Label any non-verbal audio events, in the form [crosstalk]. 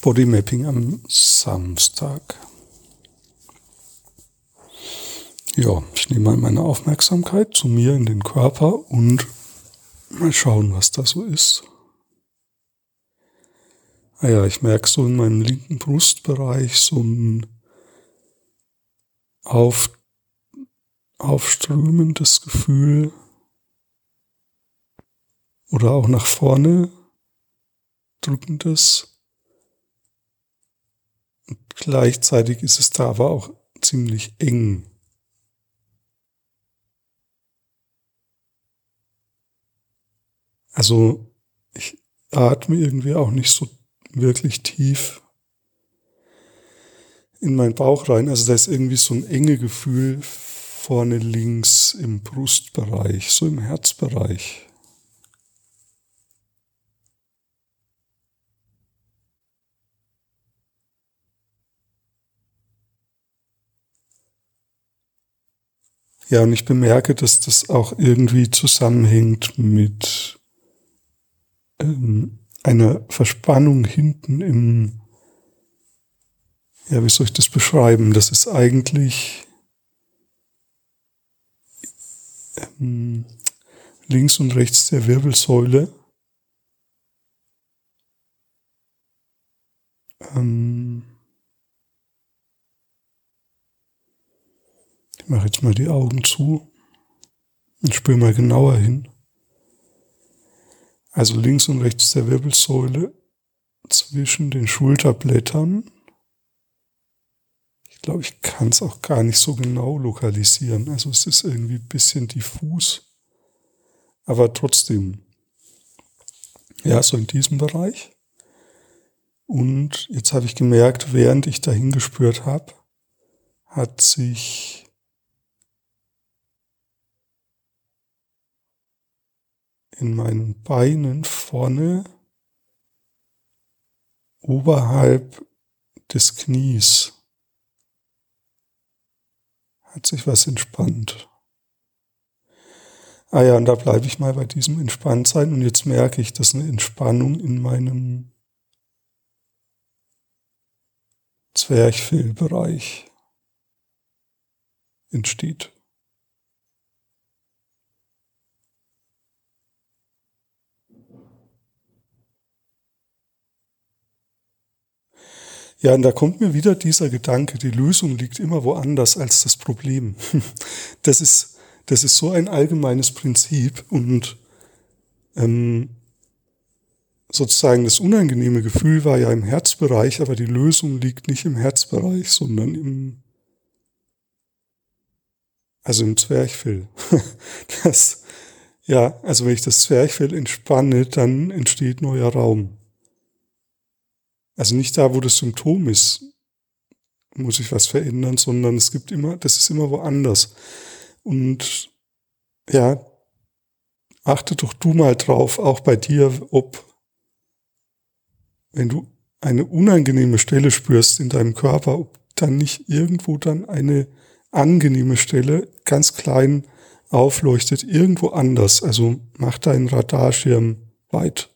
Bodymapping am Samstag. Ja, ich nehme mal meine Aufmerksamkeit zu mir in den Körper und mal schauen, was da so ist. Ah ja, ich merke so in meinem linken Brustbereich so ein auf, aufströmendes Gefühl oder auch nach vorne drückendes. Gleichzeitig ist es da aber auch ziemlich eng. Also ich atme irgendwie auch nicht so wirklich tief in meinen Bauch rein. Also da ist irgendwie so ein enge Gefühl vorne links im Brustbereich, so im Herzbereich. Ja, und ich bemerke, dass das auch irgendwie zusammenhängt mit ähm, einer Verspannung hinten im, ja, wie soll ich das beschreiben? Das ist eigentlich ähm, links und rechts der Wirbelsäule. Ähm, mache jetzt mal die Augen zu und spüre mal genauer hin. Also links und rechts der Wirbelsäule zwischen den Schulterblättern. Ich glaube, ich kann es auch gar nicht so genau lokalisieren. Also es ist irgendwie ein bisschen diffus. Aber trotzdem, ja, so in diesem Bereich. Und jetzt habe ich gemerkt, während ich dahin gespürt habe, hat sich in meinen Beinen vorne oberhalb des Knies hat sich was entspannt. Ah ja, und da bleibe ich mal bei diesem Entspanntsein und jetzt merke ich, dass eine Entspannung in meinem Zwerchfellbereich entsteht. Ja, und da kommt mir wieder dieser Gedanke, die Lösung liegt immer woanders als das Problem. [laughs] Das ist, das ist so ein allgemeines Prinzip und ähm, sozusagen das unangenehme Gefühl war ja im Herzbereich, aber die Lösung liegt nicht im Herzbereich, sondern im, also im Zwerchfell. [laughs] Das, ja, also wenn ich das Zwerchfell entspanne, dann entsteht neuer Raum. Also nicht da, wo das Symptom ist, muss ich was verändern, sondern es gibt immer, das ist immer woanders. Und ja, achte doch du mal drauf, auch bei dir, ob, wenn du eine unangenehme Stelle spürst in deinem Körper, ob dann nicht irgendwo dann eine angenehme Stelle ganz klein aufleuchtet, irgendwo anders. Also mach deinen Radarschirm weit.